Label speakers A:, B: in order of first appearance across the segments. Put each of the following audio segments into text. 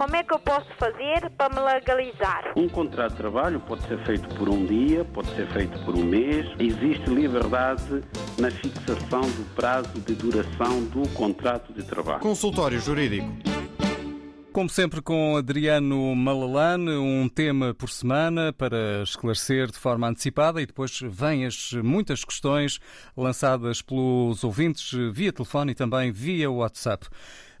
A: Como é que eu posso fazer para me legalizar?
B: Um contrato de trabalho pode ser feito por um dia, pode ser feito por um mês. Existe liberdade na fixação do prazo de duração do contrato de trabalho.
C: Consultório Jurídico.
D: Como sempre, com Adriano Malalane, um tema por semana para esclarecer de forma antecipada e depois vêm as muitas questões lançadas pelos ouvintes via telefone e também via WhatsApp.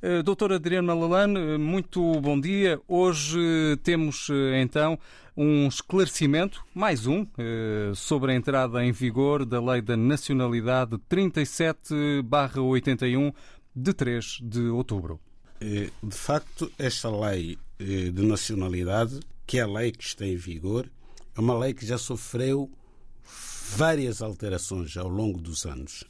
D: Eh, doutor Adriano Malalane, muito bom dia. Hoje temos eh, então um esclarecimento, mais um, eh, sobre a entrada em vigor da Lei da Nacionalidade 37-81 de 3 de outubro.
E: De facto, esta lei de nacionalidade, que é a lei que está em vigor, é uma lei que já sofreu várias alterações ao longo dos anos.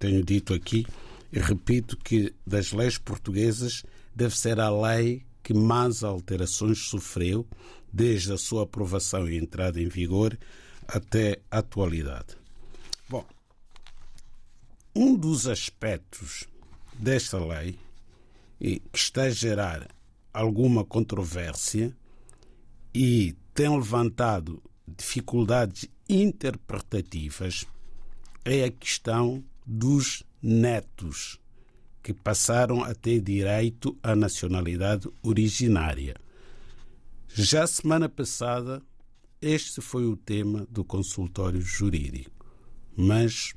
E: Tenho dito aqui e repito que das leis portuguesas deve ser a lei que mais alterações sofreu desde a sua aprovação e entrada em vigor até a atualidade. Bom, um dos aspectos desta lei que está a gerar alguma controvérsia e tem levantado dificuldades interpretativas é a questão dos netos que passaram a ter direito à nacionalidade originária. Já semana passada, este foi o tema do consultório jurídico, mas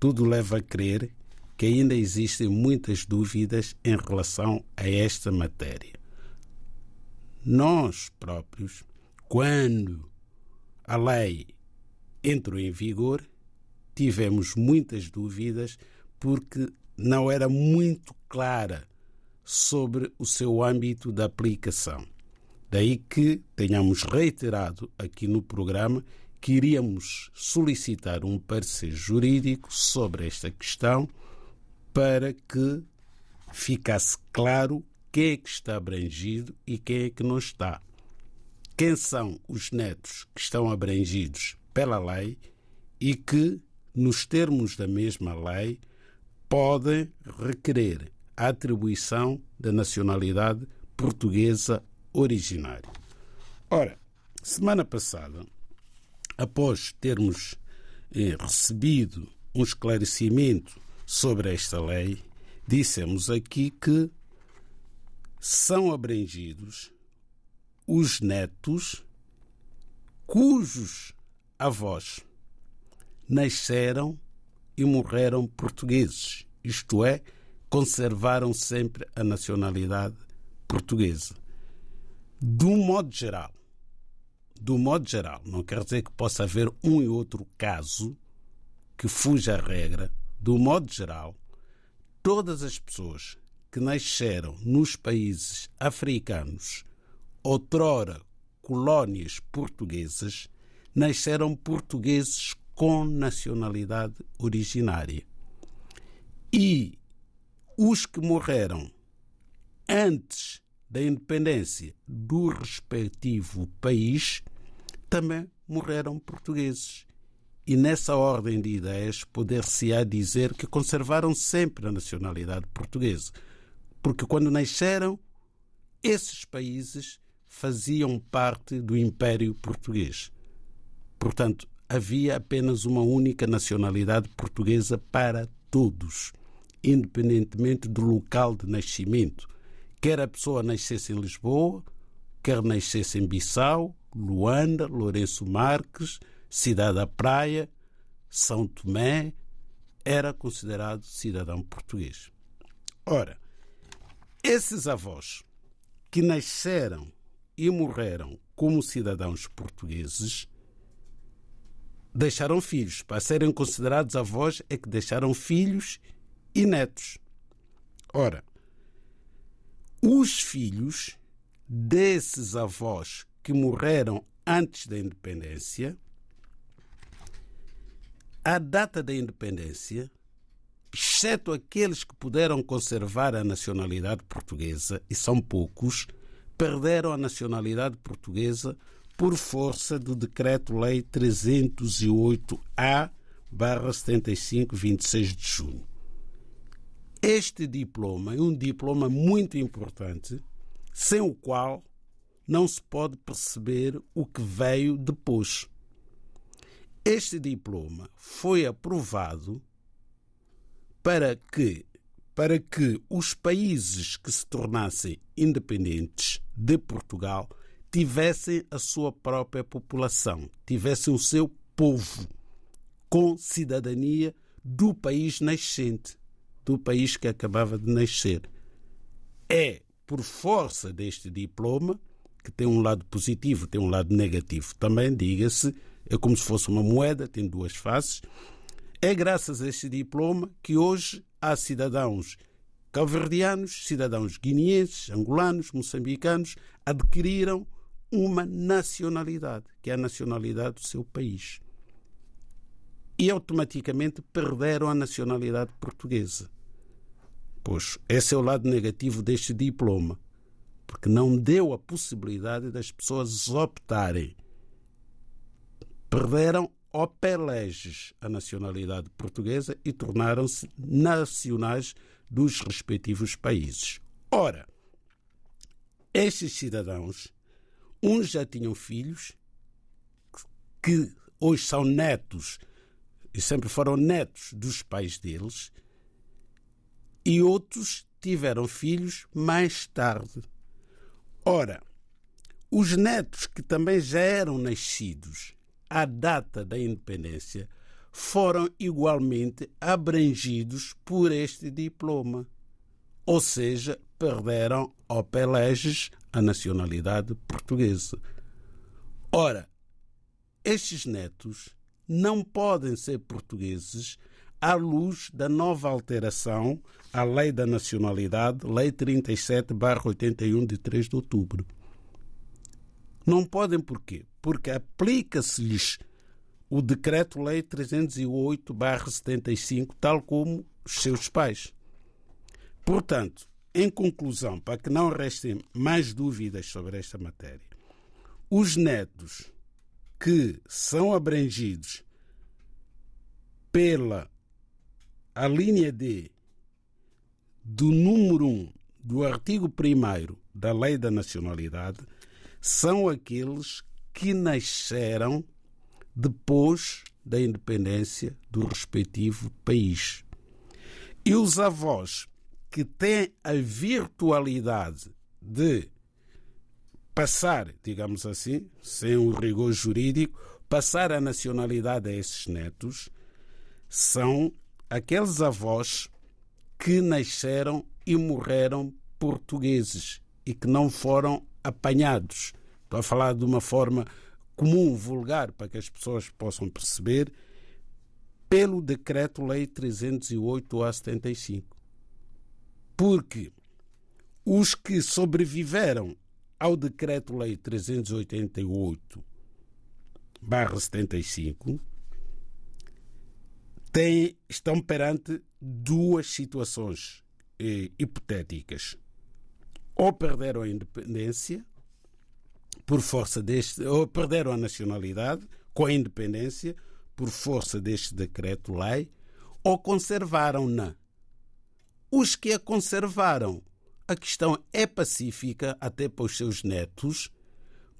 E: tudo leva a crer que ainda existem muitas dúvidas em relação a esta matéria. Nós próprios, quando a lei entrou em vigor, tivemos muitas dúvidas porque não era muito clara sobre o seu âmbito de aplicação. Daí que tenhamos reiterado aqui no programa que iríamos solicitar um parecer jurídico sobre esta questão para que ficasse claro quem é que está abrangido e quem é que não está. Quem são os netos que estão abrangidos pela lei e que, nos termos da mesma lei, podem requerer a atribuição da nacionalidade portuguesa originária. Ora, semana passada, após termos eh, recebido um esclarecimento sobre esta lei, dissemos aqui que são abrangidos os netos cujos avós nasceram e morreram portugueses, isto é, conservaram sempre a nacionalidade portuguesa. Do modo geral, do modo geral, não quer dizer que possa haver um e outro caso que fuja à regra, do modo geral, todas as pessoas que nasceram nos países africanos, outrora colónias portuguesas, nasceram portugueses com nacionalidade originária. E os que morreram antes da independência do respectivo país também morreram portugueses e nessa ordem de ideias poder-se-á dizer que conservaram sempre a nacionalidade portuguesa, porque quando nasceram, esses países faziam parte do Império Português. Portanto, havia apenas uma única nacionalidade portuguesa para todos, independentemente do local de nascimento, quer a pessoa nascesse em Lisboa, quer nascesse em Bissau, Luanda, Lourenço Marques, Cidade da Praia, São Tomé, era considerado cidadão português. Ora, esses avós que nasceram e morreram como cidadãos portugueses deixaram filhos. Para serem considerados avós, é que deixaram filhos e netos. Ora, os filhos desses avós que morreram antes da independência à data da independência, exceto aqueles que puderam conservar a nacionalidade portuguesa, e são poucos, perderam a nacionalidade portuguesa por força do Decreto-Lei 308-A, 75, 26 de junho. Este diploma é um diploma muito importante, sem o qual não se pode perceber o que veio depois. Este diploma foi aprovado para que para que os países que se tornassem independentes de Portugal tivessem a sua própria população, tivessem o seu povo com cidadania do país nascente, do país que acabava de nascer. É por força deste diploma, que tem um lado positivo, tem um lado negativo também, diga-se, é como se fosse uma moeda, tem duas faces. É graças a este diploma que hoje há cidadãos calverdianos, cidadãos guineenses, angolanos, moçambicanos, adquiriram uma nacionalidade, que é a nacionalidade do seu país. E automaticamente perderam a nacionalidade portuguesa. Pois esse é o lado negativo deste diploma, porque não deu a possibilidade das pessoas optarem. Perderam opeleges a nacionalidade portuguesa e tornaram-se nacionais dos respectivos países. Ora, estes cidadãos, uns já tinham filhos que hoje são netos e sempre foram netos dos pais deles e outros tiveram filhos mais tarde. Ora, os netos que também já eram nascidos à data da independência foram igualmente abrangidos por este diploma, ou seja, perderam ao peleges a nacionalidade portuguesa. Ora, estes netos não podem ser portugueses à luz da nova alteração à Lei da Nacionalidade, Lei 37-81 de 3 de outubro. Não podem porquê? Porque aplica-se-lhes o Decreto-Lei 308-75, tal como os seus pais. Portanto, em conclusão, para que não restem mais dúvidas sobre esta matéria, os netos que são abrangidos pela a linha D do número 1 do artigo 1 da Lei da Nacionalidade são aqueles que nasceram depois da independência do respectivo país. E os avós que têm a virtualidade de passar, digamos assim, sem o rigor jurídico, passar a nacionalidade a esses netos, são aqueles avós que nasceram e morreram portugueses e que não foram apanhados. Estou a falar de uma forma comum, vulgar, para que as pessoas possam perceber, pelo Decreto-Lei 308 a 75. Porque os que sobreviveram ao Decreto-Lei 388 75 têm, estão perante duas situações eh, hipotéticas. Ou perderam a independência por força deste, ou perderam a nacionalidade com a independência por força deste decreto-lei, ou conservaram-na. Os que a conservaram, a questão é pacífica até para os seus netos.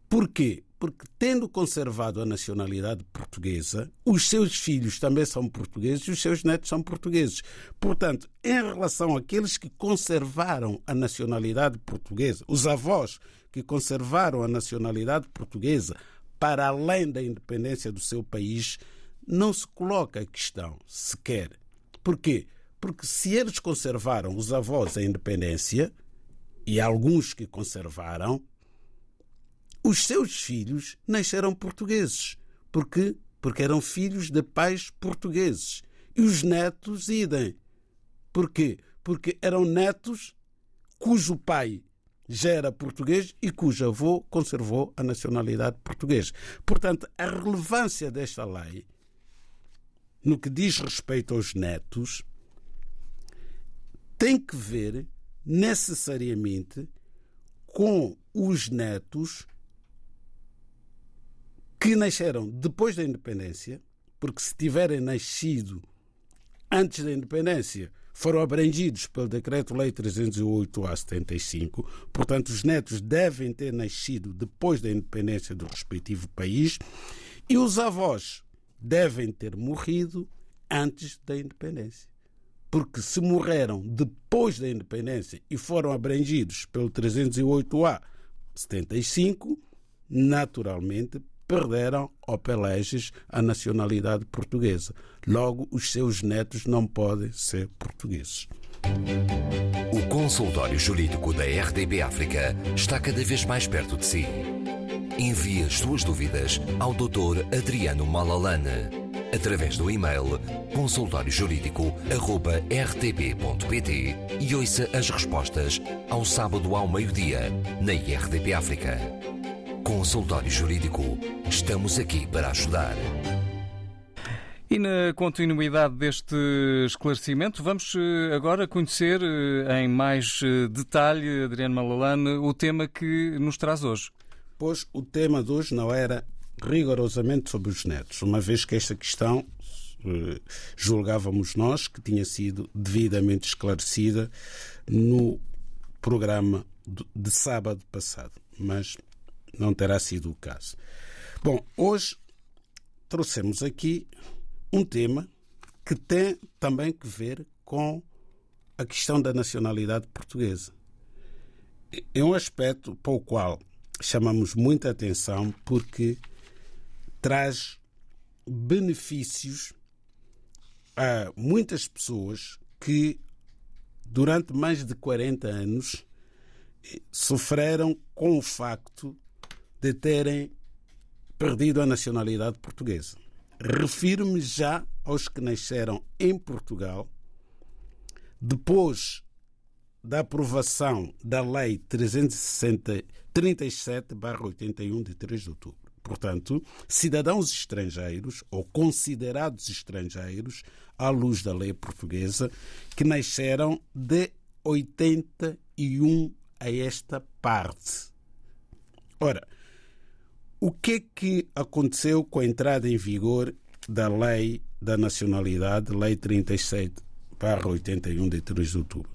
E: Porquê? porque, tendo conservado a nacionalidade portuguesa, os seus filhos também são portugueses e os seus netos são portugueses. Portanto, em relação àqueles que conservaram a nacionalidade portuguesa, os avós que conservaram a nacionalidade portuguesa para além da independência do seu país, não se coloca a questão sequer. Porquê? Porque se eles conservaram, os avós, a independência, e alguns que conservaram, os seus filhos nasceram portugueses. Porque porque eram filhos de pais portugueses. E os netos idem. Porquê? Porque eram netos cujo pai já era português e cujo avô conservou a nacionalidade portuguesa. Portanto, a relevância desta lei, no que diz respeito aos netos, tem que ver necessariamente com os netos que nasceram depois da independência, porque se tiverem nascido antes da independência, foram abrangidos pelo Decreto-Lei 308-A75, portanto, os netos devem ter nascido depois da independência do respectivo país e os avós devem ter morrido antes da independência. Porque se morreram depois da independência e foram abrangidos pelo 308A 75, naturalmente perderam ao Peleges a nacionalidade portuguesa. Logo, os seus netos não podem ser portugueses.
C: O consultório jurídico da RDB África está cada vez mais perto de si. Envie as suas dúvidas ao Dr. Adriano Malalane através do e-mail consultóriojurídico.rtp.pt e ouça as respostas ao sábado ao meio-dia na RDP África. Consultório Jurídico. Estamos aqui para ajudar.
D: E na continuidade deste esclarecimento, vamos eh, agora conhecer eh, em mais eh, detalhe, Adriano Malalane, o tema que nos traz hoje.
E: Pois o tema de hoje não era rigorosamente sobre os netos, uma vez que esta questão julgávamos nós que tinha sido devidamente esclarecida no programa de sábado passado. Mas não terá sido o caso. Bom, hoje trouxemos aqui um tema que tem também que ver com a questão da nacionalidade portuguesa. É um aspecto para o qual chamamos muita atenção porque traz benefícios a muitas pessoas que durante mais de 40 anos sofreram com o facto de terem perdido a nacionalidade portuguesa. Refiro-me já aos que nasceram em Portugal depois da aprovação da Lei 337-81 de 3 de outubro. Portanto, cidadãos estrangeiros ou considerados estrangeiros, à luz da lei portuguesa, que nasceram de 81 a esta parte. Ora, o que é que aconteceu com a entrada em vigor da Lei da Nacionalidade, Lei 37, 81 de 3 de outubro?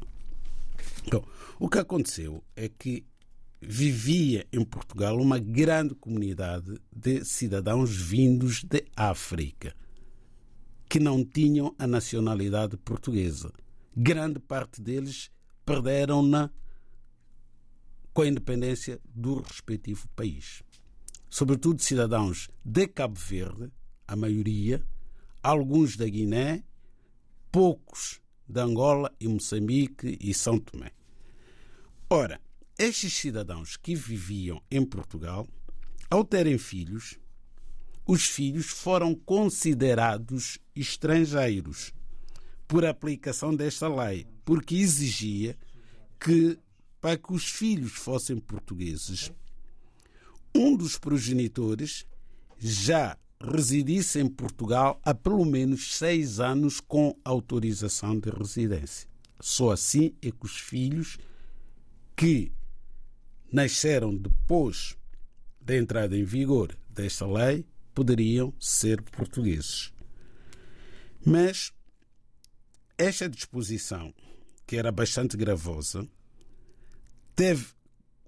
E: Bom, o que aconteceu é que vivia em Portugal uma grande comunidade de cidadãos vindos de África que não tinham a nacionalidade portuguesa. Grande parte deles perderam-na com a independência do respectivo país sobretudo cidadãos de Cabo Verde, a maioria, alguns da Guiné, poucos de Angola e Moçambique e São Tomé. Ora, estes cidadãos que viviam em Portugal, ao terem filhos, os filhos foram considerados estrangeiros por aplicação desta lei, porque exigia que, para que os filhos fossem portugueses, um dos progenitores já residisse em Portugal há pelo menos seis anos com autorização de residência. Só assim é que os filhos que nasceram depois da entrada em vigor desta lei poderiam ser portugueses. Mas esta disposição, que era bastante gravosa, teve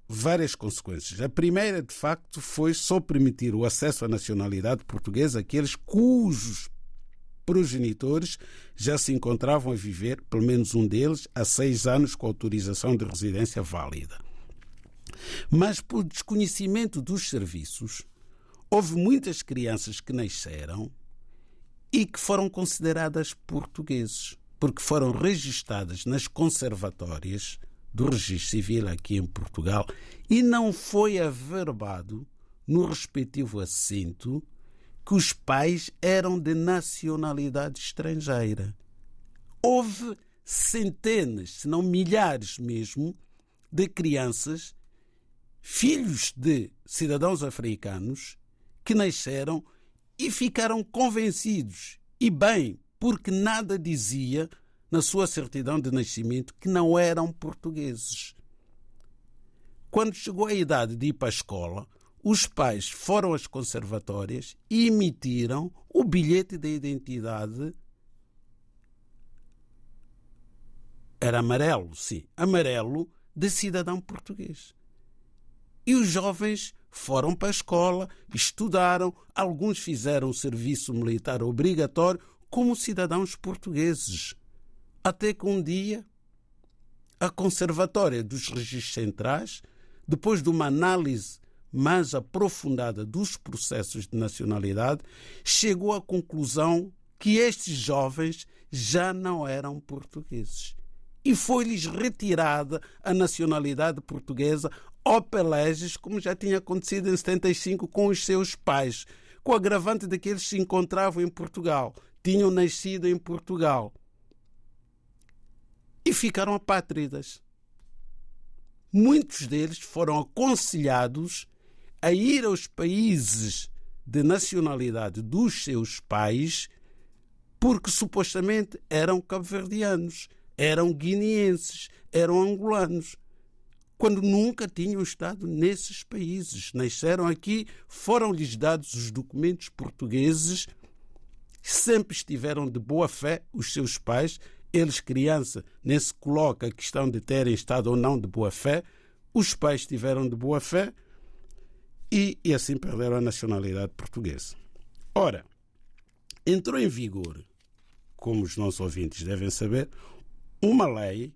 E: várias consequências. A primeira, de facto, foi só permitir o acesso à nacionalidade portuguesa àqueles cujos progenitores já se encontravam a viver, pelo menos um deles, há seis anos com autorização de residência válida. Mas por desconhecimento dos serviços, houve muitas crianças que nasceram e que foram consideradas portugueses, porque foram registadas nas conservatórias do registro civil aqui em Portugal e não foi averbado no respectivo assento que os pais eram de nacionalidade estrangeira. Houve centenas, se não milhares mesmo, de crianças, filhos de cidadãos africanos, que nasceram e ficaram convencidos, e bem, porque nada dizia na sua certidão de nascimento que não eram portugueses. Quando chegou a idade de ir para a escola, os pais foram às conservatórias e emitiram o bilhete de identidade Era amarelo, sim. Amarelo de cidadão português. E os jovens foram para a escola, estudaram, alguns fizeram o serviço militar obrigatório como cidadãos portugueses. Até que um dia a Conservatória dos Registros Centrais, depois de uma análise mais aprofundada dos processos de nacionalidade, chegou à conclusão que estes jovens já não eram portugueses. E foi-lhes retirada a nacionalidade portuguesa opeleges, como já tinha acontecido em 75 com os seus pais, com o agravante de que eles se encontravam em Portugal, tinham nascido em Portugal e ficaram apátridas. Muitos deles foram aconselhados a ir aos países de nacionalidade dos seus pais porque supostamente eram cabo-verdianos, eram guineenses, eram angolanos quando nunca tinham estado nesses países. Nasceram aqui, foram-lhes dados os documentos portugueses, sempre estiveram de boa fé, os seus pais, eles, criança, nem se coloca a questão de terem estado ou não de boa fé, os pais estiveram de boa fé e, e assim perderam a nacionalidade portuguesa. Ora, entrou em vigor, como os nossos ouvintes devem saber, uma lei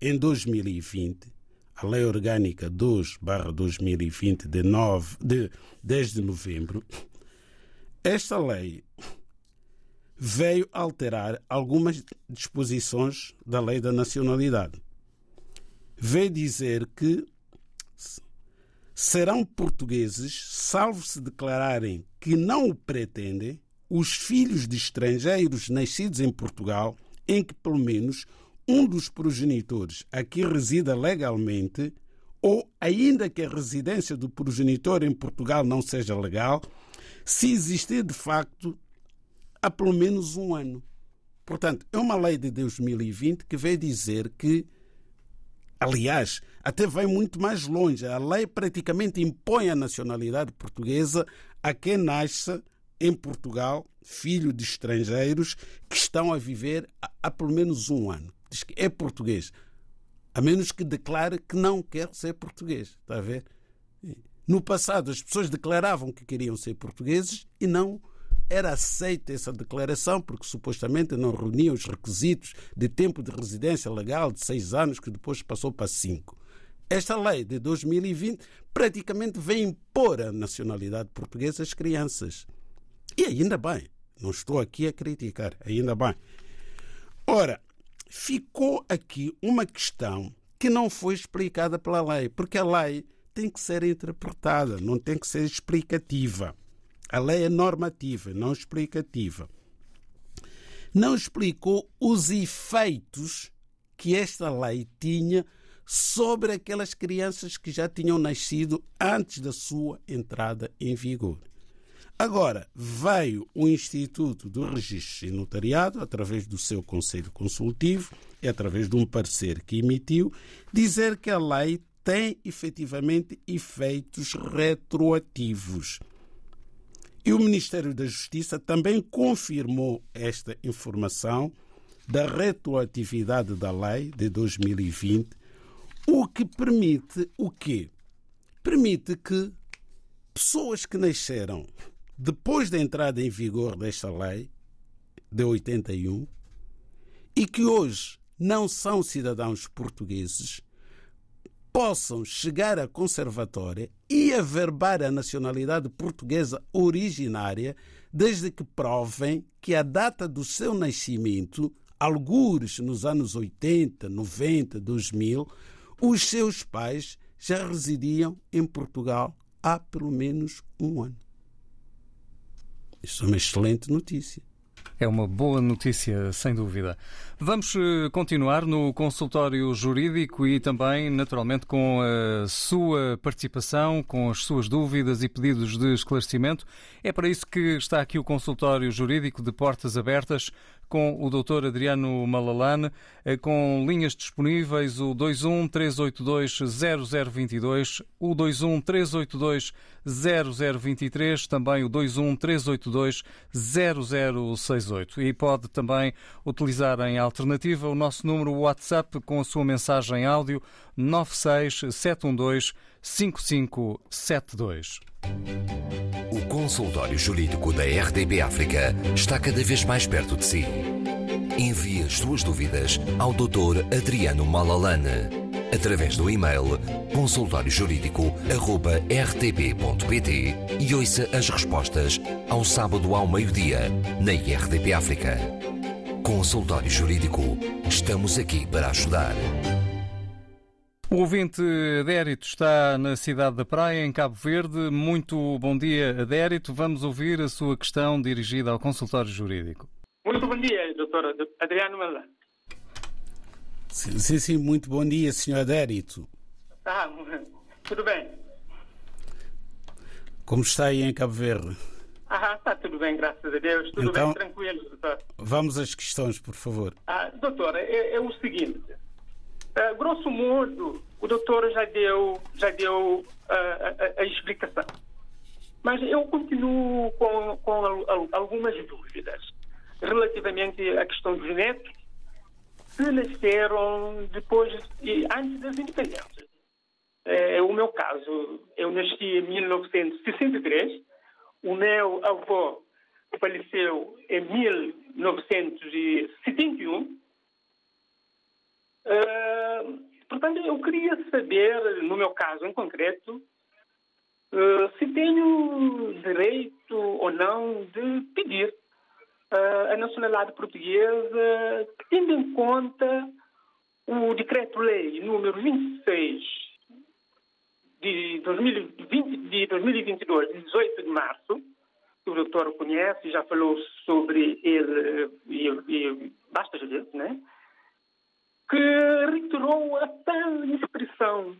E: em 2020 a Lei Orgânica 2-2020, de, 9, de 10 de novembro, esta lei veio alterar algumas disposições da Lei da Nacionalidade. Veio dizer que serão portugueses, salvo se declararem que não o pretendem, os filhos de estrangeiros nascidos em Portugal, em que pelo menos um dos progenitores aqui resida legalmente, ou ainda que a residência do progenitor em Portugal não seja legal, se existir de facto há pelo menos um ano. Portanto, é uma lei de 2020 que veio dizer que, aliás, até vai muito mais longe. A lei praticamente impõe a nacionalidade portuguesa a quem nasce em Portugal, filho de estrangeiros que estão a viver há, pelo menos um ano diz que é português, a menos que declare que não quer ser português. Está a ver? No passado, as pessoas declaravam que queriam ser portugueses e não era aceita essa declaração porque supostamente não reuniam os requisitos de tempo de residência legal de seis anos, que depois passou para cinco. Esta lei de 2020 praticamente vem impor a nacionalidade portuguesa às crianças. E ainda bem, não estou aqui a criticar, ainda bem. Ora, ficou aqui uma questão que não foi explicada pela lei, porque a lei tem que ser interpretada, não tem que ser explicativa. A lei é normativa, não explicativa. Não explicou os efeitos que esta lei tinha sobre aquelas crianças que já tinham nascido antes da sua entrada em vigor. Agora, veio o Instituto do Registro e Notariado, através do seu Conselho Consultivo e através de um parecer que emitiu, dizer que a lei tem efetivamente efeitos retroativos. E o Ministério da Justiça também confirmou esta informação da retroatividade da lei de 2020, o que permite o quê? Permite que pessoas que nasceram depois da entrada em vigor desta lei de 81 e que hoje não são cidadãos portugueses possam chegar à conservatória e averbar a nacionalidade portuguesa originária desde que provem que a data do seu nascimento, algures nos anos 80, 90, 2000, os seus pais já residiam em Portugal há pelo menos um ano. Isso é uma excelente notícia.
D: É uma boa notícia, sem dúvida. Vamos eh, continuar no consultório jurídico e também, naturalmente, com a sua participação, com as suas dúvidas e pedidos de esclarecimento. É para isso que está aqui o consultório jurídico de portas abertas. com o Dr. Adriano Malalane, eh, com linhas disponíveis o 21 382 0022, o 21 382 0023, também o 21 382 0068. E pode também utilizar em alternativa o nosso número WhatsApp com a sua mensagem áudio 96 712 5572.
C: O consultório jurídico da RDB África está cada vez mais perto de si. Envie as suas dúvidas ao Dr. Adriano Malalane através do e-mail consultóriojurídico.rtp.pt e ouça as respostas ao sábado ao meio-dia na RDP África. Consultório Jurídico. Estamos aqui para ajudar.
D: O ouvinte Adérito está na cidade da Praia, em Cabo Verde. Muito bom dia, Adérito. Vamos ouvir a sua questão dirigida ao consultório jurídico.
F: Muito bom dia, doutor Adriano Malan.
E: Sim, sim, sim, muito bom dia, senhor Adérito.
F: Ah, tudo bem.
E: Como está aí em Cabo Verde?
F: Ah, está tudo bem, graças a Deus. Tudo
E: Então-
F: bem, tranquilo, doutor.
E: Vamos às questões, por favor.
F: Ah, doutor, é, é o seguinte. Ah, grosso modo, o doutor já deu, já deu ah, a, a- explicação. Mas eu continuo com, com al- al- algumas dúvidas relativamente à questão dos netos que nasceram depois e antes das independências. É o meu caso. Eu nasci em 1963. O meu avô faleceu em 1971. Ah, portanto, eu queria saber, no meu caso em concreto, ah, se tenho direito ou não de pedir ah, a nacionalidade portuguesa, tendo em conta o decreto-lei número 26 de, 2020, de 2022, de 18 de março, que o doutor conhece, já falou sobre ele e, e basta vezes, né? que retirou a tal expressão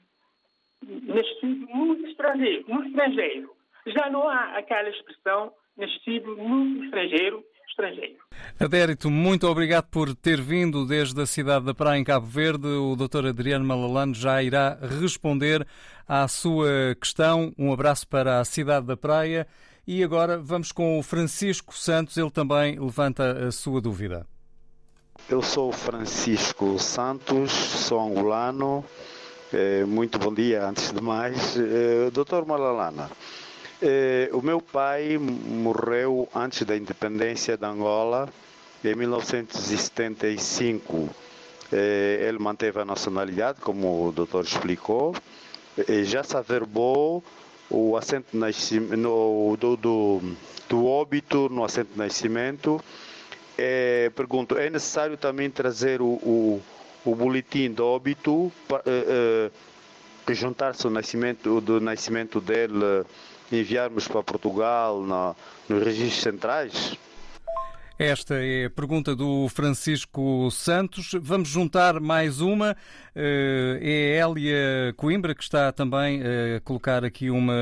F: nascido no estrangeiro, no estrangeiro. Já não há aquela expressão nascido no estrangeiro, estrangeiro.
D: Adérito, muito obrigado por ter vindo desde a cidade da Praia, em Cabo Verde. O Dr. Adriano Malalano já irá responder à sua questão. Um abraço para a cidade da Praia. E agora vamos com o Francisco Santos, ele também levanta a sua dúvida.
G: Eu sou Francisco Santos, sou angolano. Eh, muito bom dia, antes de mais. Eh, Doutor Malalana, eh, o meu pai morreu antes da independência da Angola, em 1975. Eh, ele manteve a nacionalidade, como o doutor explicou, e já se averbou o assento do, do, do óbito no assento de nascimento. É, pergunto, é necessário também trazer o, o, o boletim de óbito eh, eh, juntar-se o nascimento do nascimento dele enviarmos para Portugal na, nos registros centrais?
D: Esta é a pergunta do Francisco Santos. Vamos juntar mais uma. Eh, É a Hélia Coimbra que está também a colocar aqui uma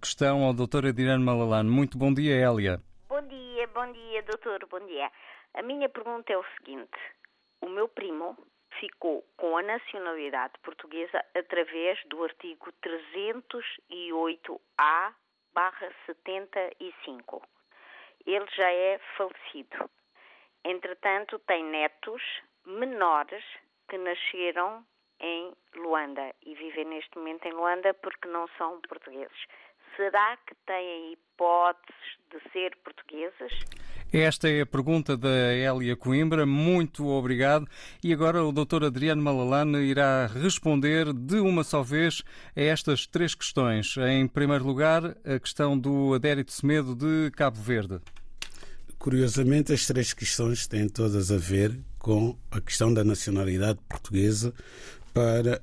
D: questão ao Dr. Adriano Malalano. Muito bom dia, Hélia.
A: Bom dia, bom dia, doutor, bom dia. A minha pergunta é o seguinte: o meu primo ficou com a nacionalidade portuguesa através do artigo 308A barra 75. Ele já é falecido. Entretanto, tem netos menores que nasceram em Luanda e vivem neste momento em Luanda porque não são portugueses. Será que têm hipóteses de ser portugueses?
D: Esta é a pergunta da Hélia Coimbra. Muito obrigado. E agora o Dr. Adriano Malalane irá responder de uma só vez a estas três questões. Em primeiro lugar, a questão do Adérito Semedo de Cabo Verde.
E: Curiosamente, as três questões têm todas a ver com a questão da nacionalidade portuguesa para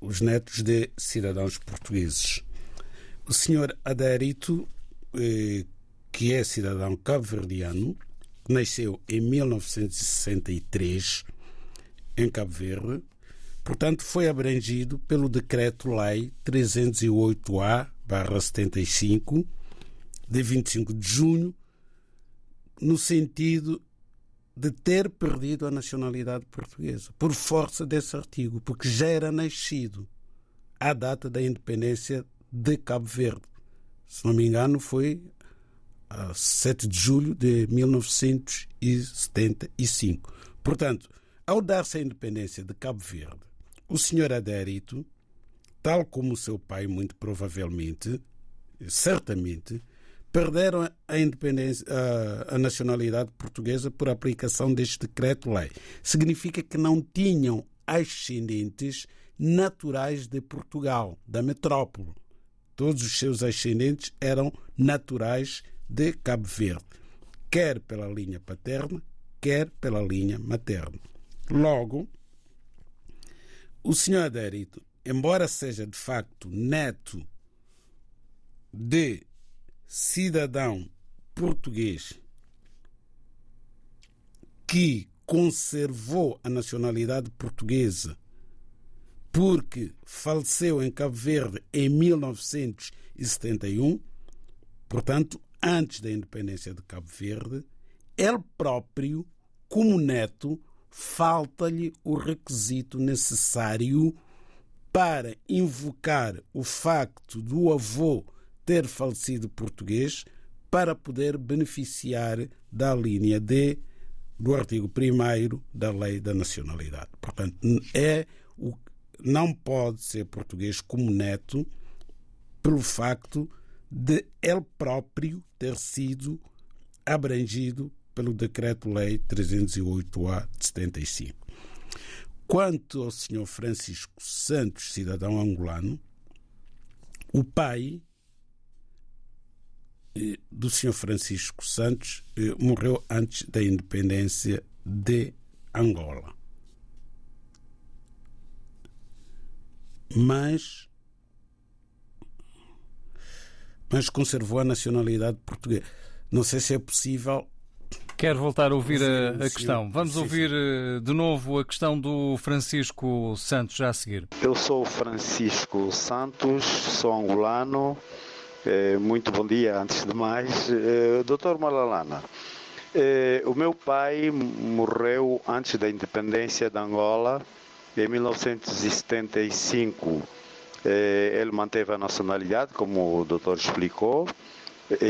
E: os netos de cidadãos portugueses. O senhor Adérito, eh, que é cidadão cabo-verdiano, nasceu em 1963 em Cabo Verde, portanto foi abrangido pelo Decreto-Lei 308-A-75 de 25 de junho no sentido de ter perdido a nacionalidade portuguesa, por força desse artigo, porque já era nascido à data da independência de Cabo Verde. Se não me engano, foi a 7 de julho de 1975. Portanto, ao dar-se a independência de Cabo Verde, o senhor Adérito, tal como o seu pai, muito provavelmente, certamente, perderam a independência, a, a nacionalidade portuguesa por aplicação deste decreto-lei. Significa que não tinham ascendentes naturais de Portugal, da metrópole. Todos os seus ascendentes eram naturais de Cabo Verde, quer pela linha paterna, quer pela linha materna. Logo, o senhor Adérito, embora seja de facto neto de cidadão português que conservou a nacionalidade portuguesa porque faleceu em Cabo Verde em 1971, portanto, antes da independência de Cabo Verde, ele próprio, como neto, falta-lhe o requisito necessário para invocar o facto do avô ter falecido português para poder beneficiar da linha D do artigo 1 da Lei da Nacionalidade. Portanto, é o, não pode ser português como neto pelo facto de ele próprio ter sido abrangido pelo Decreto-Lei 308-A de 75. Quanto ao Sr. Francisco Santos, cidadão angolano, o pai eh, do Sr. Francisco Santos eh, morreu antes da independência de Angola. Mas mas conservou a nacionalidade portuguesa. Não sei se é possível.
D: Quero voltar a ouvir a, a questão. Vamos sim, ouvir sim. Eh, de novo a questão do Francisco Santos já a seguir.
G: Eu sou Francisco Santos, sou angolano. É, muito bom dia, antes de mais. É, Doutor Malalana, o meu pai morreu antes da independência da Angola, em 1975 eh, ele manteve a nacionalidade, como o doutor explicou,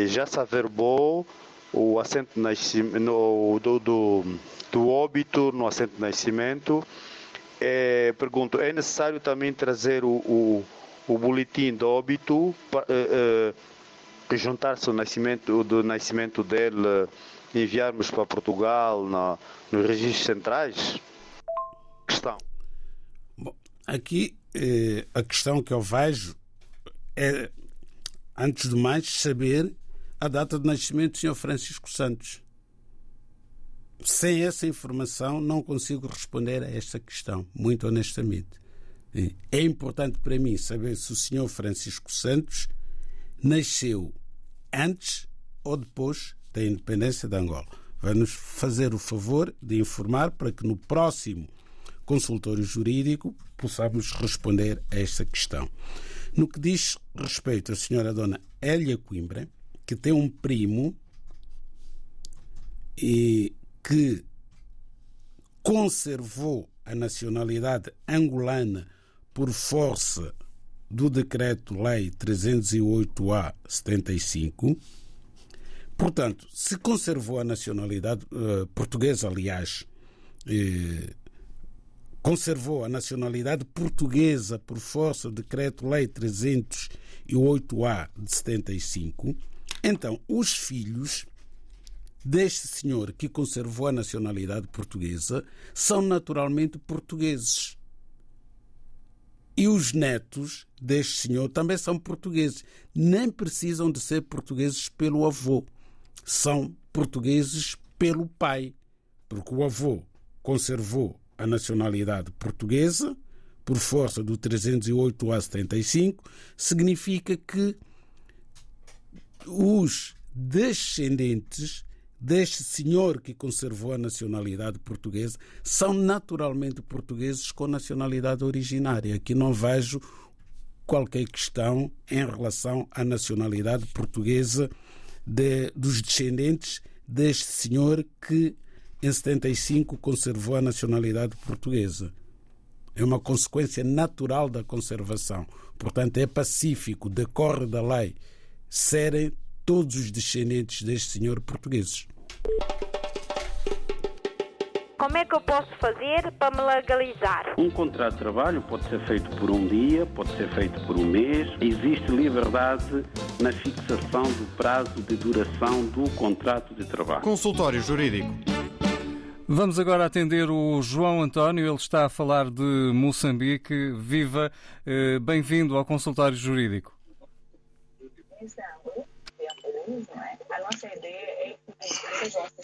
G: já se averbou o assento nascimento, do, do, do óbito no assento de nascimento. É, pergunto, é necessário também trazer o, o, o boletim de óbito, é, é, juntar-se o nascimento, do nascimento dele, enviarmos para Portugal na, nos registros centrais? Questão.
E: Bom, aqui eh, a questão que eu vejo é, antes de mais, saber a data de nascimento do Sr. Francisco Santos. Sem essa informação, não consigo responder a esta questão, muito honestamente. É importante para mim saber se o Sr. Francisco Santos nasceu antes ou depois da independência de Angola. Vai-nos fazer o favor de informar para que no próximo consultório jurídico possamos responder a esta questão. No que diz respeito à senhora dona Elia Coimbra, que tem um primo e que conservou a nacionalidade angolana por força do Decreto-Lei 308-A 75. Portanto, se conservou a nacionalidade uh, portuguesa, aliás, uh, conservou a nacionalidade portuguesa por força do Decreto-Lei 308-A de 75, então os filhos deste senhor que conservou a nacionalidade portuguesa são naturalmente portugueses. E os netos deste senhor também são portugueses. Nem precisam de ser portugueses pelo avô. São portugueses pelo pai. Porque o avô conservou a nacionalidade portuguesa, por força do 308 a 75, significa que os descendentes deste senhor que conservou a nacionalidade portuguesa são naturalmente portugueses com nacionalidade originária. Aqui não vejo qualquer questão em relação à nacionalidade portuguesa de, dos descendentes deste senhor que em 75 conservou a nacionalidade portuguesa. É uma consequência natural da conservação. Portanto, é pacífico, decorre da lei, serem todos os descendentes deste senhor portugueses.
H: Como é que eu posso fazer para me legalizar?
B: Um contrato de trabalho pode ser feito por um dia, pode ser feito por um mês. Existe liberdade na fixação do prazo de duração do contrato de trabalho.
I: Consultório Jurídico.
D: Vamos agora atender o João António, ele está a falar de Moçambique. Viva, eh, bem-vindo ao consultório jurídico.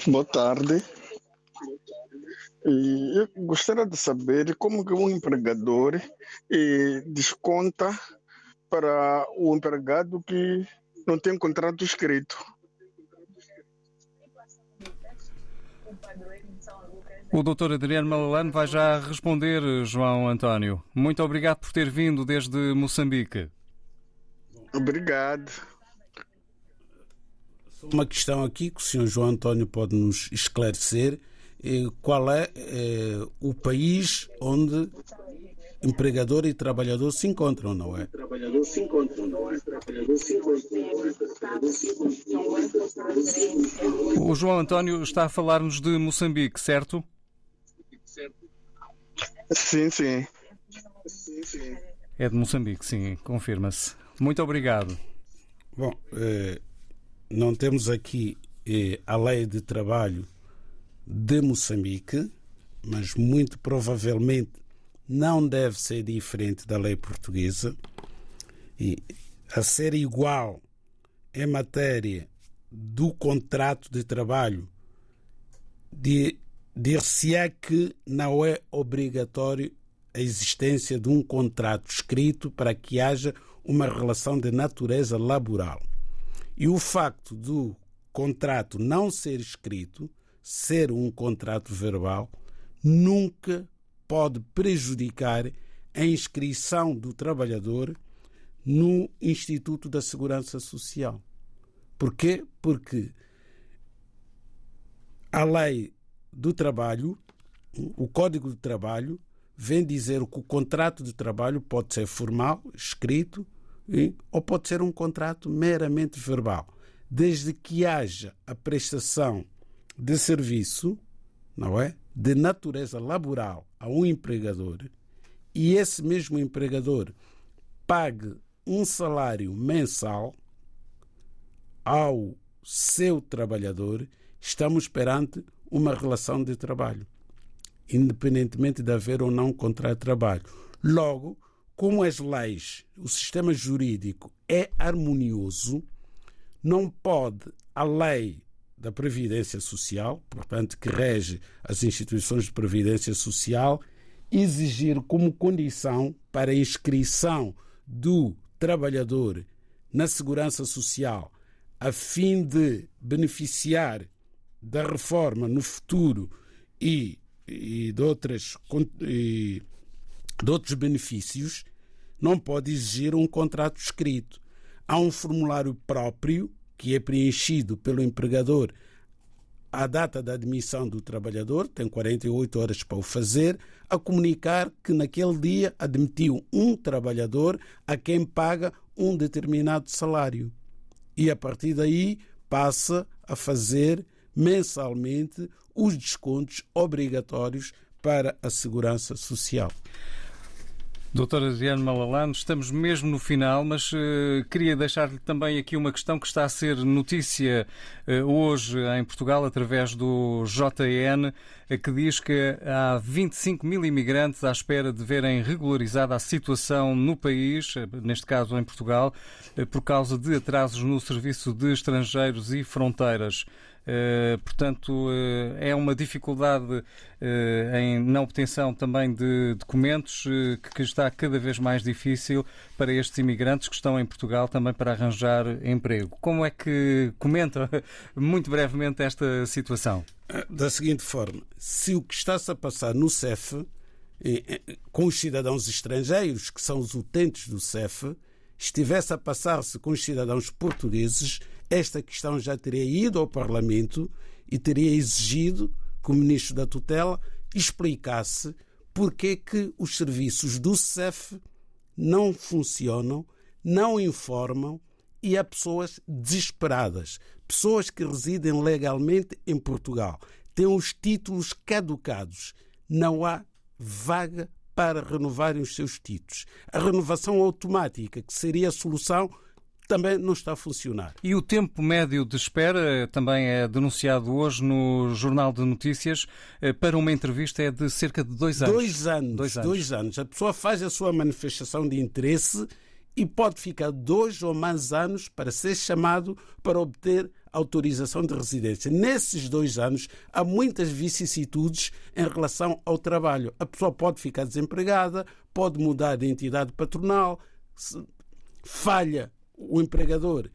J: Boa tarde. Eu gostaria de saber como que um empregador eh, desconta para o empregado que não tem contrato escrito.
D: O doutor Adriano Malalane vai já responder, João António. Muito obrigado por ter vindo desde Moçambique.
J: Obrigado.
E: Uma questão aqui que o senhor João António pode nos esclarecer. Qual é o país onde empregador e trabalhador se encontram, não é? Trabalhador se encontram, não é? Trabalhador se encontram, não é?
D: O João António está a falar-nos de Moçambique, certo?
J: Sim, sim.
D: É de Moçambique, sim, confirma-se. Muito obrigado.
E: Bom, eh, não temos aqui eh, a lei de trabalho de Moçambique, mas muito provavelmente não deve ser diferente da lei portuguesa e a ser igual em matéria do contrato de trabalho de dir-se-á que não é obrigatório a existência de um contrato escrito para que haja uma relação de natureza laboral. E o facto do contrato não ser escrito, ser um contrato verbal, nunca pode prejudicar a inscrição do trabalhador no Instituto da Segurança Social. Porquê? Porque a lei do trabalho, o Código de Trabalho, vem dizer que o contrato de trabalho pode ser formal, escrito, ou pode ser um contrato meramente verbal, desde que haja a prestação de serviço, não é, de natureza laboral a um empregador e esse mesmo empregador pague um salário mensal ao seu trabalhador, estamos perante uma relação de trabalho, independentemente de haver ou não contrato de trabalho. Logo, como as leis, o sistema jurídico é harmonioso, não pode a lei da Previdência Social, portanto, que rege as instituições de Previdência Social, exigir como condição para a inscrição do trabalhador na Segurança Social, a fim de beneficiar da reforma no futuro e, e de, outras, e de outros benefícios, não pode exigir um contrato escrito. Há um formulário próprio que é preenchido pelo empregador à data da admissão do trabalhador, tem 48 horas para o fazer, a comunicar que naquele dia admitiu um trabalhador a quem paga um determinado salário. E a partir daí passa a fazer mensalmente os descontos obrigatórios para a segurança social.
D: Doutor Adriano Malalano, estamos mesmo no final, mas uh, queria deixar-lhe também aqui uma questão que está a ser notícia uh, hoje em Portugal através do JN, uh, que diz que há 25 mil imigrantes à espera de verem regularizada a situação no país, neste caso em Portugal, por causa de atrasos no serviço de estrangeiros e fronteiras. Uh, portanto, uh, é uma dificuldade uh, em, na obtenção também de documentos que está cada vez mais difícil para estes imigrantes que estão em Portugal também para arranjar emprego. Como é que comenta muito brevemente esta situação?
E: Da seguinte forma: se o que está-se a passar no CEF com os cidadãos estrangeiros, que são os utentes do CEF, estivesse a passar-se com os cidadãos portugueses, esta questão já teria ido ao Parlamento e teria exigido que o ministro da tutela explicasse porque que os serviços do CEF não funcionam, não informam e há pessoas desesperadas, pessoas que residem legalmente em Portugal, têm os títulos caducados, não há vaga para renovarem os seus títulos. A renovação automática, que seria a solução, também não está a funcionar.
D: E o tempo médio de espera também é denunciado hoje no Jornal de Notícias eh, para uma entrevista é de cerca de dois anos.
E: Dois anos. Dois anos. Dois anos. A pessoa faz a sua manifestação de interesse e pode ficar dois ou mais anos para ser chamado para obter autorização de residência. Nesses dois anos, há muitas vicissitudes em relação ao trabalho. A pessoa pode ficar desempregada, pode mudar de entidade patronal, falha o empregador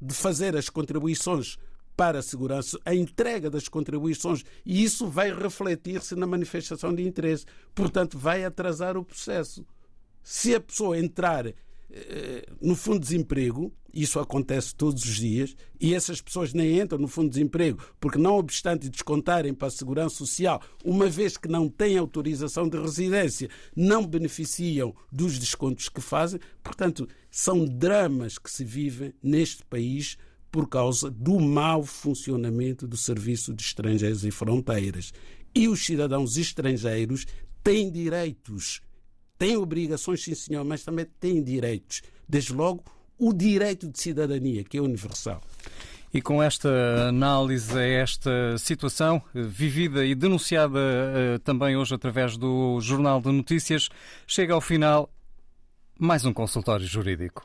E: de fazer as contribuições para a segurança, a entrega das contribuições, e isso vai refletir-se na manifestação de interesse. Portanto, vai atrasar o processo. Se a pessoa entrar no fundo de desemprego, isso acontece todos os dias, e essas pessoas nem entram no fundo de desemprego, porque não obstante descontarem para a segurança social, uma vez que não têm autorização de residência, não beneficiam dos descontos que fazem. Portanto, são dramas que se vivem neste país por causa do mau funcionamento do Serviço de Estrangeiros e Fronteiras. E os cidadãos estrangeiros têm direitos tem obrigações, sim senhor, mas também tem direitos. Desde logo, o direito de cidadania, que é universal.
D: E com esta análise esta situação vivida e denunciada uh, também hoje através do Jornal de Notícias, chega ao final mais um consultório jurídico.